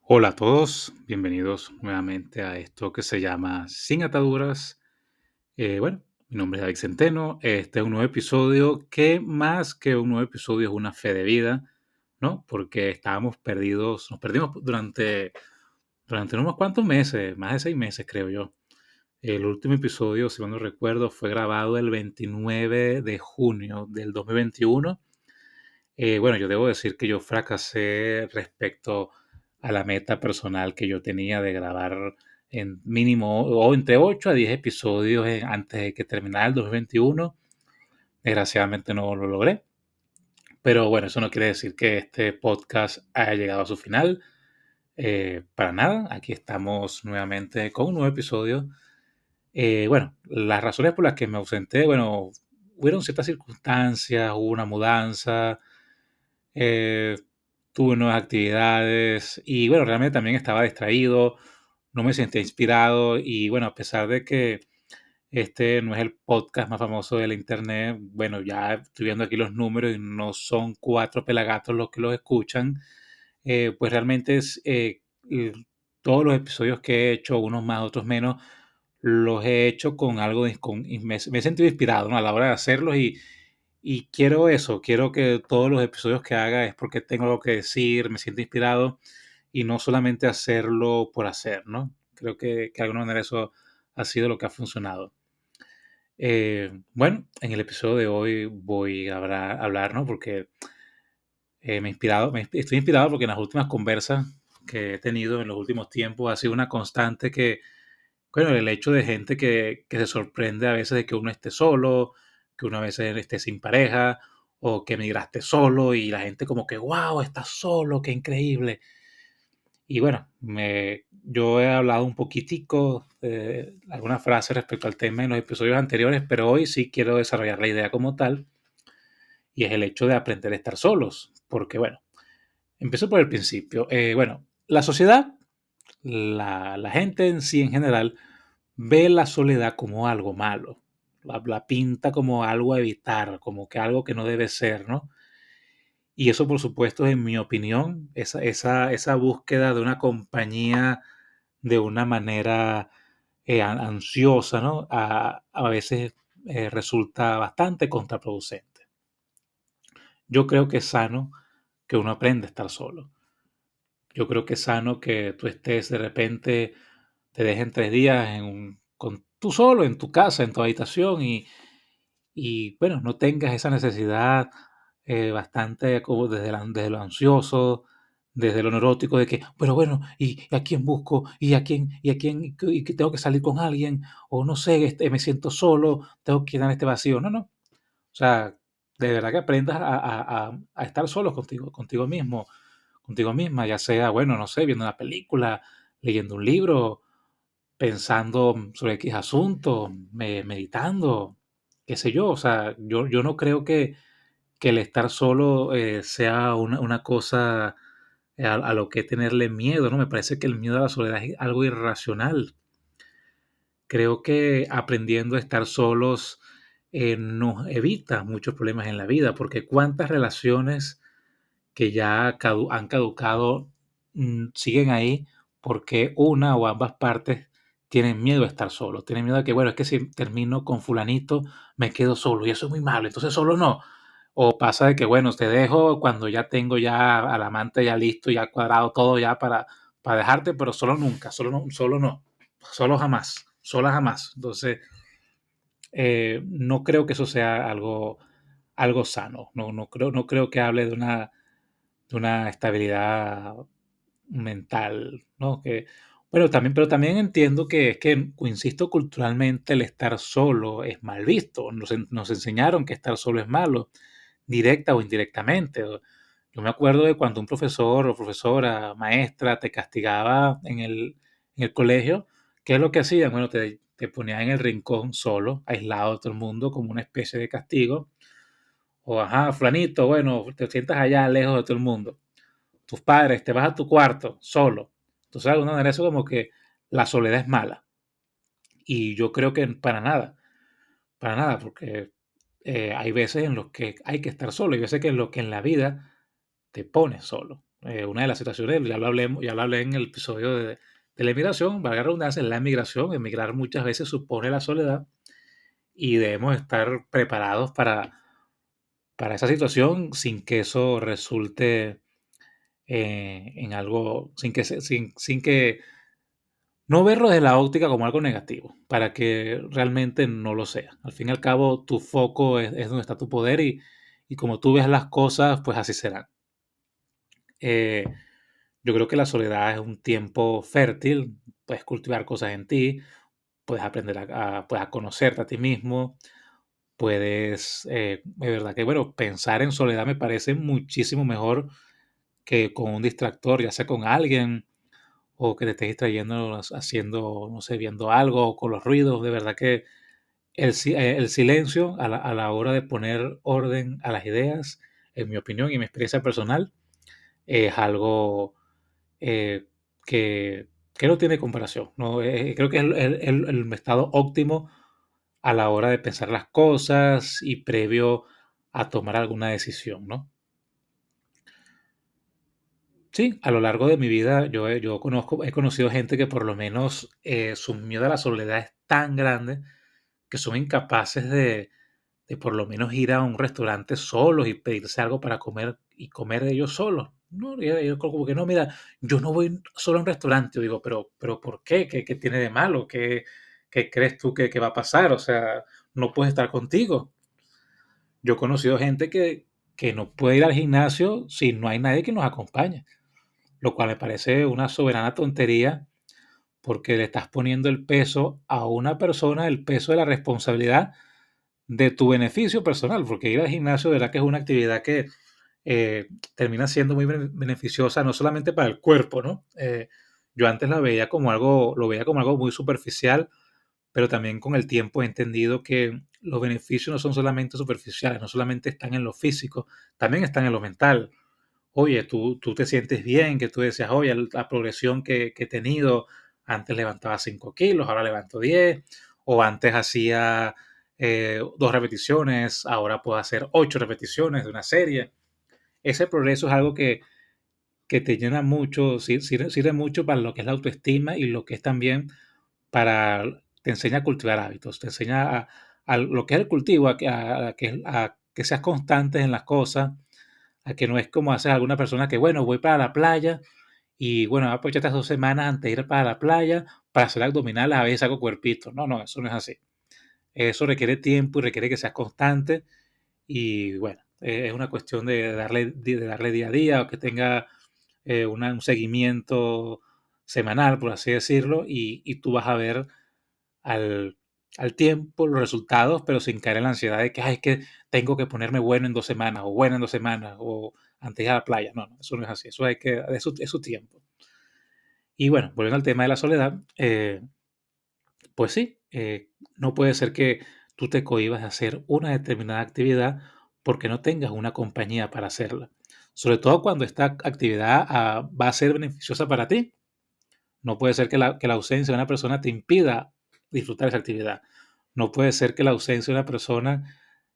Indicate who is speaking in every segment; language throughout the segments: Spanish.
Speaker 1: Hola a todos, bienvenidos nuevamente a esto que se llama Sin Ataduras. Eh, bueno, mi nombre es David Centeno. Este es un nuevo episodio que más que un nuevo episodio es una fe de vida, ¿no? Porque estábamos perdidos, nos perdimos durante, durante unos cuantos meses, más de seis meses creo yo. El último episodio, si no recuerdo, fue grabado el 29 de junio del 2021. Eh, bueno, yo debo decir que yo fracasé respecto a la meta personal que yo tenía de grabar en mínimo o entre 8 a 10 episodios antes de que terminara el 2021. Desgraciadamente no lo logré. Pero bueno, eso no quiere decir que este podcast haya llegado a su final. Eh, para nada, aquí estamos nuevamente con un nuevo episodio. Eh, bueno, las razones por las que me ausenté, bueno, hubieron ciertas circunstancias, hubo una mudanza, eh, tuve nuevas actividades y bueno, realmente también estaba distraído, no me sentía inspirado y bueno, a pesar de que este no es el podcast más famoso de la internet, bueno, ya estoy viendo aquí los números y no son cuatro pelagatos los que los escuchan, eh, pues realmente es eh, todos los episodios que he hecho, unos más, otros menos, los he hecho con algo, con, me, he sentido inspirado ¿no? a la hora de hacerlos y, y quiero eso, quiero que todos los episodios que haga es porque tengo algo que decir, me siento inspirado y no solamente hacerlo por hacer, ¿no? Creo que, que de alguna manera eso ha sido lo que ha funcionado. Eh, bueno, en el episodio de hoy voy a hablar, ¿no? Porque eh, me he inspirado, me, estoy inspirado porque en las últimas conversas que he tenido en los últimos tiempos ha sido una constante que, bueno, el hecho de gente que, que se sorprende a veces de que uno esté solo, que una vez esté sin pareja o que migraste solo y la gente como que, wow, estás solo, qué increíble. Y bueno, me, yo he hablado un poquitico algunas frases respecto al tema en los episodios anteriores, pero hoy sí quiero desarrollar la idea como tal y es el hecho de aprender a estar solos, porque bueno, empiezo por el principio. Eh, bueno, la sociedad, la, la gente en sí en general, ve la soledad como algo malo la, pinta como algo a evitar, como que algo que no debe ser, ¿no? Y eso, por supuesto, en mi opinión, esa, esa, esa búsqueda de una compañía de una manera eh, ansiosa, ¿no? A, a veces eh, resulta bastante contraproducente. Yo creo que es sano que uno aprenda a estar solo. Yo creo que es sano que tú estés de repente, te dejen tres días en un, tú solo en tu casa, en tu habitación y, y bueno, no tengas esa necesidad eh, bastante como desde, lo ansioso, desde lo neurótico de que, pero bueno, ¿y, a quién busco? ¿Y a quién? ¿Y a quién? ¿Y que tengo que salir con alguien? O no sé, este, me siento solo, tengo que llenar este vacío. No, no. O sea, de verdad que aprendas a, a estar solo contigo, contigo mismo, contigo misma, ya sea, bueno, no sé, viendo una película, leyendo un libro, pensando sobre X asunto, meditando, qué sé yo. O sea, yo, yo no creo que, que el estar solo eh, sea una, una cosa a, lo que tenerle miedo, ¿no? Me parece que el miedo a la soledad es algo irracional. Creo que aprendiendo a estar solos eh, nos evita muchos problemas en la vida, porque cuántas relaciones que ya han caducado mm, siguen ahí porque una o ambas partes tienen miedo a estar solo, tienen miedo a que, bueno, es que si termino con fulanito, me quedo solo y eso es muy malo, entonces solo no. O pasa de que, bueno, te dejo cuando ya tengo ya al amante ya listo, ya cuadrado todo ya para, para dejarte, pero solo nunca, solo no, solo no, solo jamás, solo jamás. Entonces, eh, no creo que eso sea algo, algo sano, no, no, creo, no creo que hable de una, de una estabilidad mental, ¿no? Que, bueno, también, pero también entiendo que es que, insisto, culturalmente el estar solo es mal visto. Nos, enseñaron que estar solo es malo, directa o indirectamente. Yo me acuerdo de cuando un profesor o profesora, maestra, te castigaba en el, en el colegio, ¿qué es lo que hacían? Bueno, te, te ponían en el rincón solo, aislado de todo el mundo, como una especie de castigo. O, ajá, flanito, bueno, te sientas allá lejos de todo el mundo. Tus padres, te vas a tu cuarto, solo entonces, de alguna eso como que la soledad es mala. Y yo creo que para nada, para nada, porque eh, hay veces en los que hay que estar solo, y veces que en lo que en la vida te pones solo. eh, una de las situaciones, ya lo hablé, ya lo hablé en el episodio de, de la emigración, valga la redundancia, la emigración, emigrar muchas veces supone la soledad y debemos estar preparados para, para esa situación sin que eso resulte eh, en algo, sin que, sin, sin que no verlo desde la óptica como algo negativo, para que realmente no lo sea. Al fin y al cabo, tu foco es, donde está tu poder y, y, como tú ves las cosas, pues así serán. Eh, yo creo que la soledad es un tiempo fértil, puedes cultivar cosas en ti, puedes aprender a, a conocerte a ti mismo, puedes, eh, de verdad que, bueno, pensar en soledad me parece muchísimo mejor que con un distractor, ya sea con alguien o que te estés distrayendo haciendo, no sé, viendo algo con los ruidos. De verdad que el, eh, el silencio a la, a la, hora de poner orden a las ideas, en mi opinión y mi experiencia personal, es algo eh, que, que, no tiene comparación. ¿no? Eh, creo que es el, el, el, estado óptimo a la hora de pensar las cosas y previo a tomar alguna decisión, ¿no? Sí, a lo largo de mi vida yo, yo conozco, he conocido gente que por lo menos eh, su miedo a la soledad es tan grande que son incapaces de, de, por lo menos ir a un restaurante solos y pedirse algo para comer y comer ellos solos. No, yo, como que no, mira, yo no voy solo a un restaurante. Yo digo, pero, pero ¿por qué? ¿Qué, qué tiene de malo? ¿Qué, ¿qué crees tú que, que, va a pasar? O sea, no puedes estar contigo. Yo he conocido gente que, que no puede ir al gimnasio si no hay nadie que nos acompañe lo cual me parece una soberana tontería porque le estás poniendo el peso a una persona, el peso de la responsabilidad de tu beneficio personal, porque ir al gimnasio, de verdad que es una actividad que eh, termina siendo muy beneficiosa, no solamente para el cuerpo, ¿no? Eh, yo antes la veía como algo, lo veía como algo muy superficial, pero también con el tiempo he entendido que los beneficios no son solamente superficiales, no solamente están en lo físico, también están en lo mental oye, tú, tú te sientes bien, que tú decías, oye, la progresión que, que he tenido, antes levantaba 5 kilos, ahora levanto 10, o antes hacía eh, dos repeticiones, ahora puedo hacer 8 repeticiones de una serie. Ese progreso es algo que, que te llena mucho, sirve, sirve, mucho para lo que es la autoestima y lo que es también para, te enseña a cultivar hábitos, te enseña a, lo que es el cultivo, a, a, a que seas constante en las cosas, a que no es como hace alguna persona que, bueno, voy para la playa y bueno, aprovecho estas dos semanas antes de ir para la playa para hacer abdominales, a veces hago cuerpito. No, no, eso no es así. Eso requiere tiempo y requiere que seas constante y bueno, eh, es una cuestión de darle, de darle día a día o que tenga eh, un seguimiento semanal, por así decirlo, y, y tú vas a ver al, al tiempo los resultados, pero sin caer en la ansiedad de que, Ay, es que tengo que ponerme bueno en dos semanas, o bueno en dos semanas, o antes a la playa. No, no, eso no es así, eso, hay que, es, su, su tiempo. Y bueno, volviendo al tema de la soledad, eh, pues sí, eh, no puede ser que tú te cohibas de hacer una determinada actividad porque no tengas una compañía para hacerla. Sobre todo cuando esta actividad ah, va a ser beneficiosa para ti. No puede ser que la, que la ausencia de una persona te impida disfrutar esa actividad. No puede ser que la ausencia de una persona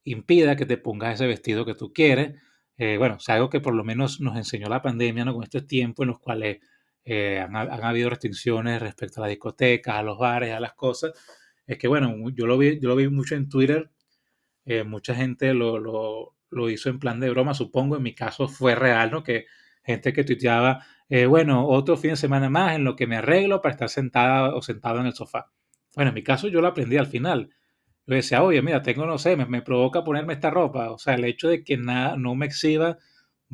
Speaker 1: impida que te pongas ese vestido que tú quieres. Eh, bueno, o algo que por lo menos nos enseñó la pandemia, ¿no? Con estos tiempos en los cuales eh, han, habido restricciones respecto a las discotecas, a los bares, a las cosas. Es que, bueno, yo lo vi, yo lo vi mucho en Twitter. Eh, mucha gente lo, lo, lo, hizo en plan de broma, supongo. En mi caso fue real, ¿no? Que gente que tuiteaba, bueno, otro fin de semana más en lo que me arreglo para estar sentada o sentado en el sofá. Bueno, en mi caso yo lo aprendí al final. Yo decía, oye, mira, tengo, no sé, me, provoca ponerme esta ropa. O sea, el hecho de que nada no me exhiba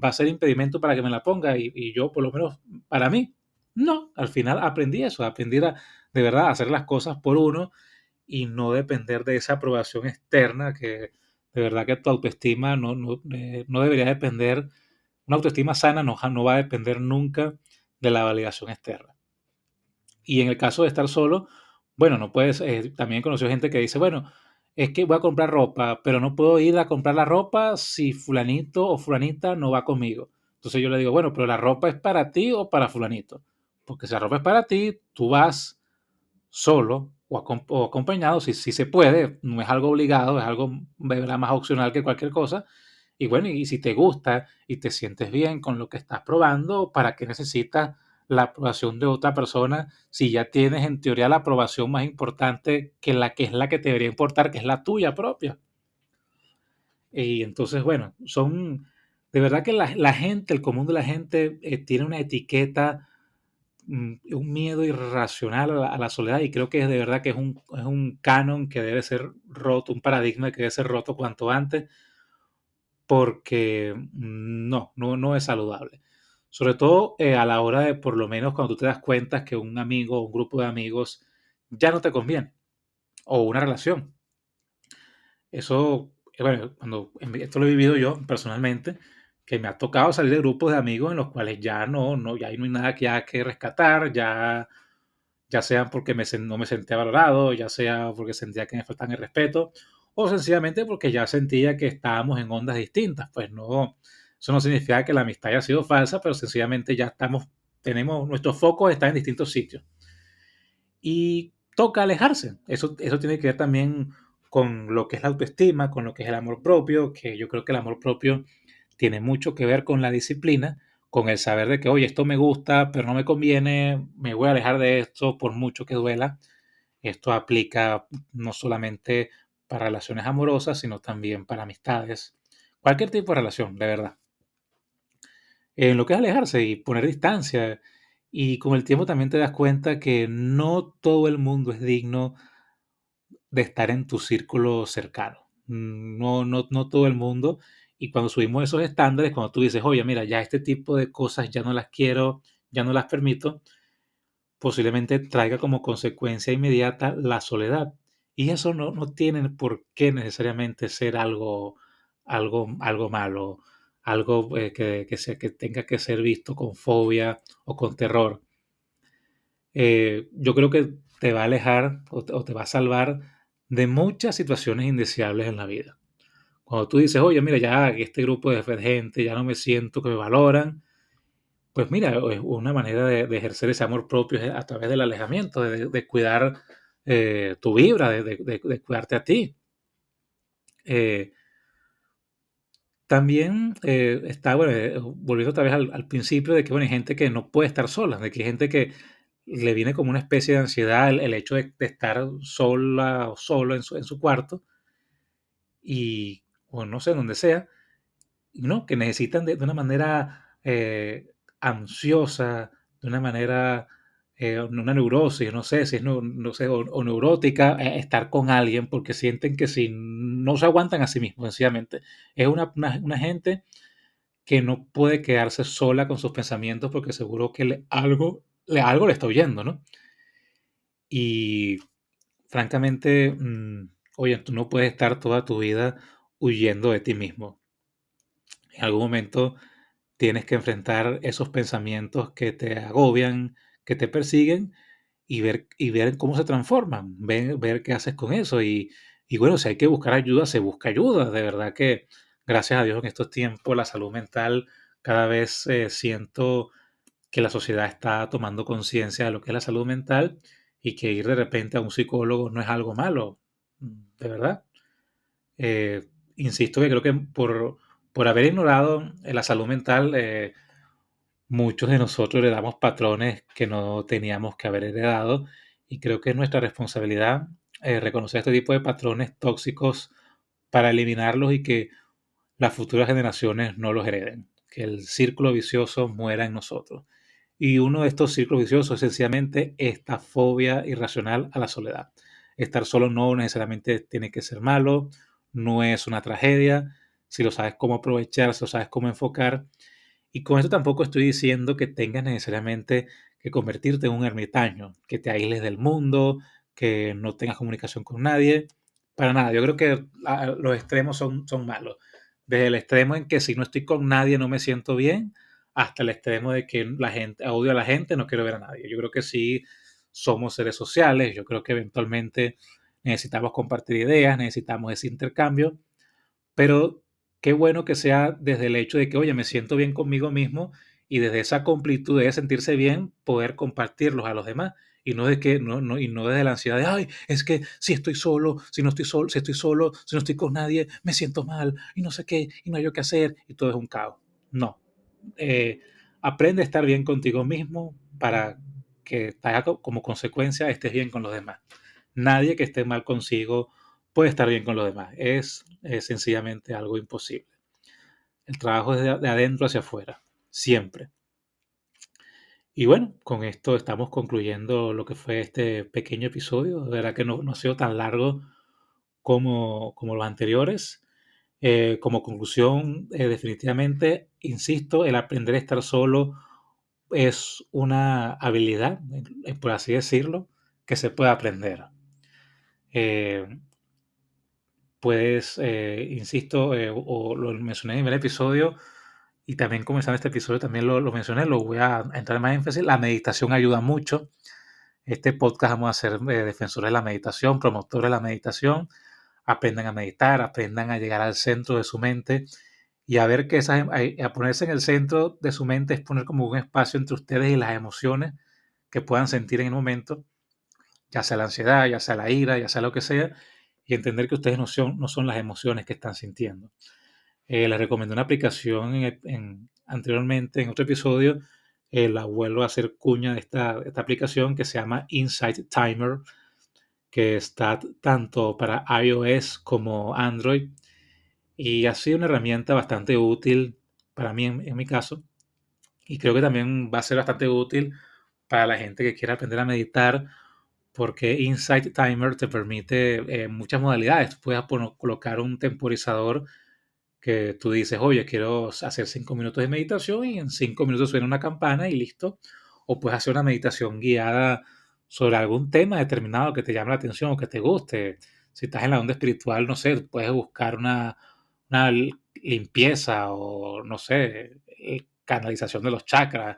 Speaker 1: va a ser impedimento para que me la ponga. Y, y, yo, por lo menos, para mí, no. Al final aprendí eso, aprendí a, de verdad a hacer las cosas por uno y no depender de esa aprobación externa que de verdad que tu autoestima no, no, eh, no debería depender, una autoestima sana no, no va a depender nunca de la validación externa. Y en el caso de estar solo, bueno, no puedes, eh, también he conocido gente que dice, bueno, es que voy a comprar ropa, pero no puedo ir a comprar la ropa si fulanito o fulanita no va conmigo. Entonces yo le digo, bueno, pero la ropa es para ti o para fulanito. Porque si la ropa es para ti, tú vas solo o, acom o acompañado, si, si, se puede, no es algo obligado, es algo más opcional que cualquier cosa. Y bueno, y si te gusta y te sientes bien con lo que estás probando, ¿para qué necesitas la aprobación de otra persona si ya tienes en teoría la aprobación más importante que la que es la que te debería importar, que es la tuya propia? Y entonces, bueno, son de verdad que la, gente, el común de la gente, eh, tiene una etiqueta, mm, un miedo irracional a la, soledad y creo que es de verdad que es un, es un canon que debe ser roto, un paradigma que debe ser roto cuanto antes, porque mm, no, no, no es saludable. Sobre todo eh, a la hora de, por lo menos, cuando tú te das cuenta que un amigo o un grupo de amigos ya no te conviene, o una relación. Eso, eh, bueno, cuando esto lo he vivido yo personalmente, que me ha tocado salir de grupos de amigos en los cuales ya no, no, ya no hay nada que, hay que rescatar, ya, ya sea porque me, no me sentía valorado, ya sea porque sentía que me faltan el respeto, o sencillamente porque ya sentía que estábamos en ondas distintas. Pues no, eso no significa que la amistad haya sido falsa, pero sencillamente ya estamos, tenemos, nuestros focos están en distintos sitios. Y toca alejarse. Eso, eso tiene que ver también con lo que es la autoestima, con lo que es el amor propio, que yo creo que el amor propio tiene mucho que ver con la disciplina, con el saber de que, oye, esto me gusta, pero no me conviene, me voy a alejar de esto por mucho que duela. Esto aplica no solamente para relaciones amorosas, sino también para amistades, cualquier tipo de relación, de verdad. En lo que es alejarse y poner distancia, y con el tiempo también te das cuenta que no todo el mundo es digno de estar en tu círculo cercano. No, no, no todo el mundo. Y cuando subimos esos estándares, cuando tú dices, oye, mira, ya este tipo de cosas ya no las quiero, ya no las permito, posiblemente traiga como consecuencia inmediata la soledad. Y eso no, no tiene por qué necesariamente ser algo, algo, algo malo, algo eh, que, que, que, tenga que ser visto con fobia o con terror. Eh, yo creo que te va a alejar o te va a salvar de muchas situaciones indeseables en la vida. Cuando tú dices, oye, mira, ya este grupo de gente ya no me siento que me valoran, pues mira, es una manera de, ejercer ese amor propio a través del alejamiento, de, cuidar eh, tu vibra, de, cuidarte a ti. Eh, también eh, está, bueno, volviendo otra vez al, principio de que bueno, hay gente que no puede estar sola, de que hay gente que le viene como una especie de ansiedad el, hecho de, estar sola o solo en su, en su cuarto y o no sé, donde sea, ¿no? que necesitan de, una manera eh, ansiosa, de una manera, eh, una neurosis, no sé si es no, sé, o, neurótica, eh, estar con alguien porque sienten que si no se aguantan a sí mismos, sencillamente. Es una, gente que no puede quedarse sola con sus pensamientos porque seguro que algo, le, algo le está oyendo, ¿no? Y francamente, mm, oye, tú no puedes estar toda tu vida huyendo de ti mismo. En algún momento tienes que enfrentar esos pensamientos que te agobian, que te persiguen y ver, y ver cómo se transforman, ver, ver qué haces con eso. Y, bueno, si hay que buscar ayuda, se busca ayuda. De verdad que gracias a Dios en estos tiempos la salud mental cada vez eh, siento que la sociedad está tomando conciencia de lo que es la salud mental y que ir de repente a un psicólogo no es algo malo, de verdad. Eh, insisto que creo que por, por haber ignorado la salud mental, eh, muchos de nosotros heredamos patrones que no teníamos que haber heredado y creo que es nuestra responsabilidad eh, reconocer este tipo de patrones tóxicos para eliminarlos y que las futuras generaciones no los hereden, que el círculo vicioso muera en nosotros. Y uno de estos círculos viciosos es sencillamente esta fobia irracional a la soledad. Estar solo no necesariamente tiene que ser malo, no es una tragedia, si lo sabes cómo aprovechar, si lo sabes cómo enfocar. Y con esto tampoco estoy diciendo que tengas necesariamente que convertirte en un ermitaño, que te aísles del mundo, que no tengas comunicación con nadie. Para nada, yo creo que los extremos son, son malos. Desde el extremo en que si no estoy con nadie no me siento bien, hasta el extremo de que la gente, odio a la gente, no quiero ver a nadie. Yo creo que sí somos seres sociales, yo creo que eventualmente necesitamos compartir ideas, necesitamos ese intercambio, pero qué bueno que sea desde el hecho de que, oye, me siento bien conmigo mismo y desde esa completud de sentirse bien, poder compartirlos a los demás. Y no de que no, y no desde la ansiedad de ay es que si estoy solo si no estoy solo si estoy solo si no estoy con nadie me siento mal y no sé qué y no hay yo qué hacer y todo es un caos. No. Eh, aprende a estar bien contigo mismo para que como consecuencia estés bien con los demás. Nadie que esté mal consigo puede estar bien con los demás es, sencillamente algo imposible el trabajo es de adentro hacia afuera siempre y bueno, con esto estamos concluyendo lo que fue este pequeño episodio. De verdad que no, no ha sido tan largo como, como los anteriores. Eh, como conclusión, eh, definitivamente, insisto, el aprender a estar solo es una habilidad, eh, por así decirlo, que se puede aprender. Puedes, insisto, o lo mencioné en el episodio, y también comenzando este episodio, también lo, lo, mencioné, lo voy a entrar más énfasis, la meditación ayuda mucho. Este podcast vamos a ser eh, defensores de la meditación, promotores de la meditación. Aprendan a meditar, aprendan a llegar al centro de su mente y a ver que esas, em, a, ponerse en el centro de su mente es poner como un espacio entre ustedes y las emociones que puedan sentir en el momento, ya sea la ansiedad, ya sea la ira, ya sea lo que sea, entender que ustedes no son, no son las emociones que están sintiendo. Eh, les recomendé una aplicación en, anteriormente en otro episodio. Eh, la vuelvo a hacer cuña de esta, esta, aplicación que se llama Insight Timer, que está tanto para iOS como Android. Y ha sido una herramienta bastante útil para mí en, mi caso. Y creo que también va a ser bastante útil para la gente que quiera aprender a meditar, porque Insight Timer te permite eh, muchas modalidades. Puedes colocar un temporizador que tú dices, oye, quiero hacer cinco minutos de meditación y en cinco minutos suena una campana y listo. O puedes hacer una meditación guiada sobre algún tema determinado que te llame la atención o que te guste. Si estás en la onda espiritual, no sé, puedes buscar una, una limpieza o, no sé, eh, canalización de los chakras.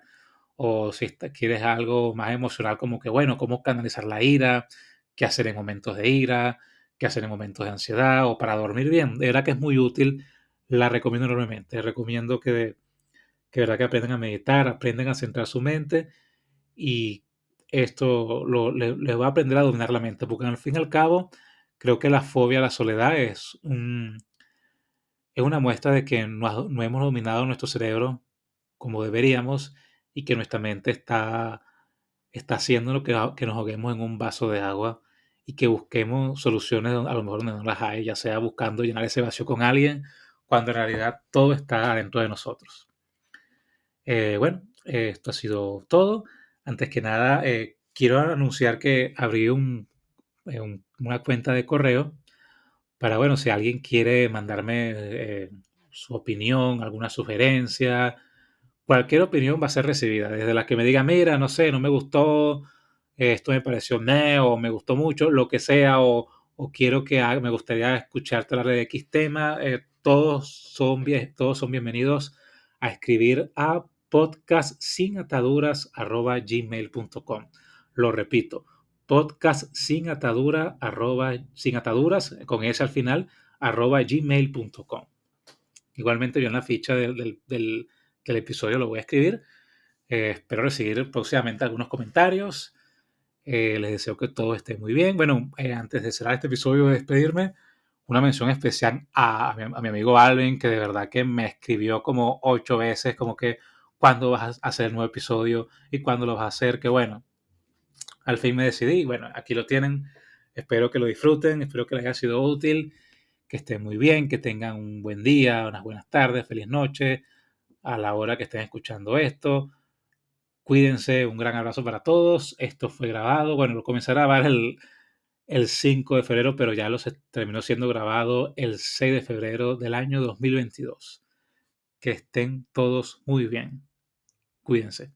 Speaker 1: O si quieres algo más emocional, como que, bueno, cómo canalizar la ira, qué hacer en momentos de ira, qué hacer en momentos de ansiedad o para dormir bien. De verdad que es muy útil la recomiendo enormemente. Recomiendo que, que, verdad que aprendan a meditar, aprendan a centrar su mente y esto les, va a aprender a dominar la mente, porque al fin y al cabo creo que la fobia a la soledad es, un, es una muestra de que no, no hemos dominado nuestro cerebro como deberíamos y que nuestra mente está, está haciendo lo que, nos ahoguemos en un vaso de agua y que busquemos soluciones a lo mejor donde no las hay, ya sea buscando llenar ese vacío con alguien cuando en realidad todo está dentro de nosotros. Eh, bueno, esto ha sido todo. Antes que nada, eh, quiero anunciar que abrí eh, una cuenta de correo para, bueno, si alguien quiere mandarme su opinión, alguna sugerencia, cualquier opinión va a ser recibida. Desde la que me diga, mira, no sé, no me gustó, esto me pareció neo, me gustó mucho, lo que sea, o, quiero que me gustaría escucharte hablar de X tema, todos son, todos son bienvenidos a escribir a podcastsinataduras.gmail.com. Lo repito, podcast sin sin ataduras, con ese al final, arroba gmail.com. Igualmente yo en la ficha del, episodio lo voy a escribir. Eh, espero recibir próximamente algunos comentarios. Eh, les deseo que todo esté muy bien. Bueno, eh, antes de cerrar este episodio, de despedirme, una mención especial a, mi, amigo Alvin, que de verdad que me escribió como ocho veces, como que cuándo vas a hacer el nuevo episodio y cuándo lo vas a hacer, que bueno, al fin me decidí, bueno, aquí lo tienen, espero que lo disfruten, espero que les haya sido útil, que estén muy bien, que tengan un buen día, unas buenas tardes, feliz noche, a la hora que estén escuchando esto. Cuídense, un gran abrazo para todos. Esto fue grabado. Bueno, lo comencé a grabar el, el 5 de febrero, pero ya los terminó siendo grabado el 6 de febrero del año 2022. Que estén todos muy bien. Cuídense.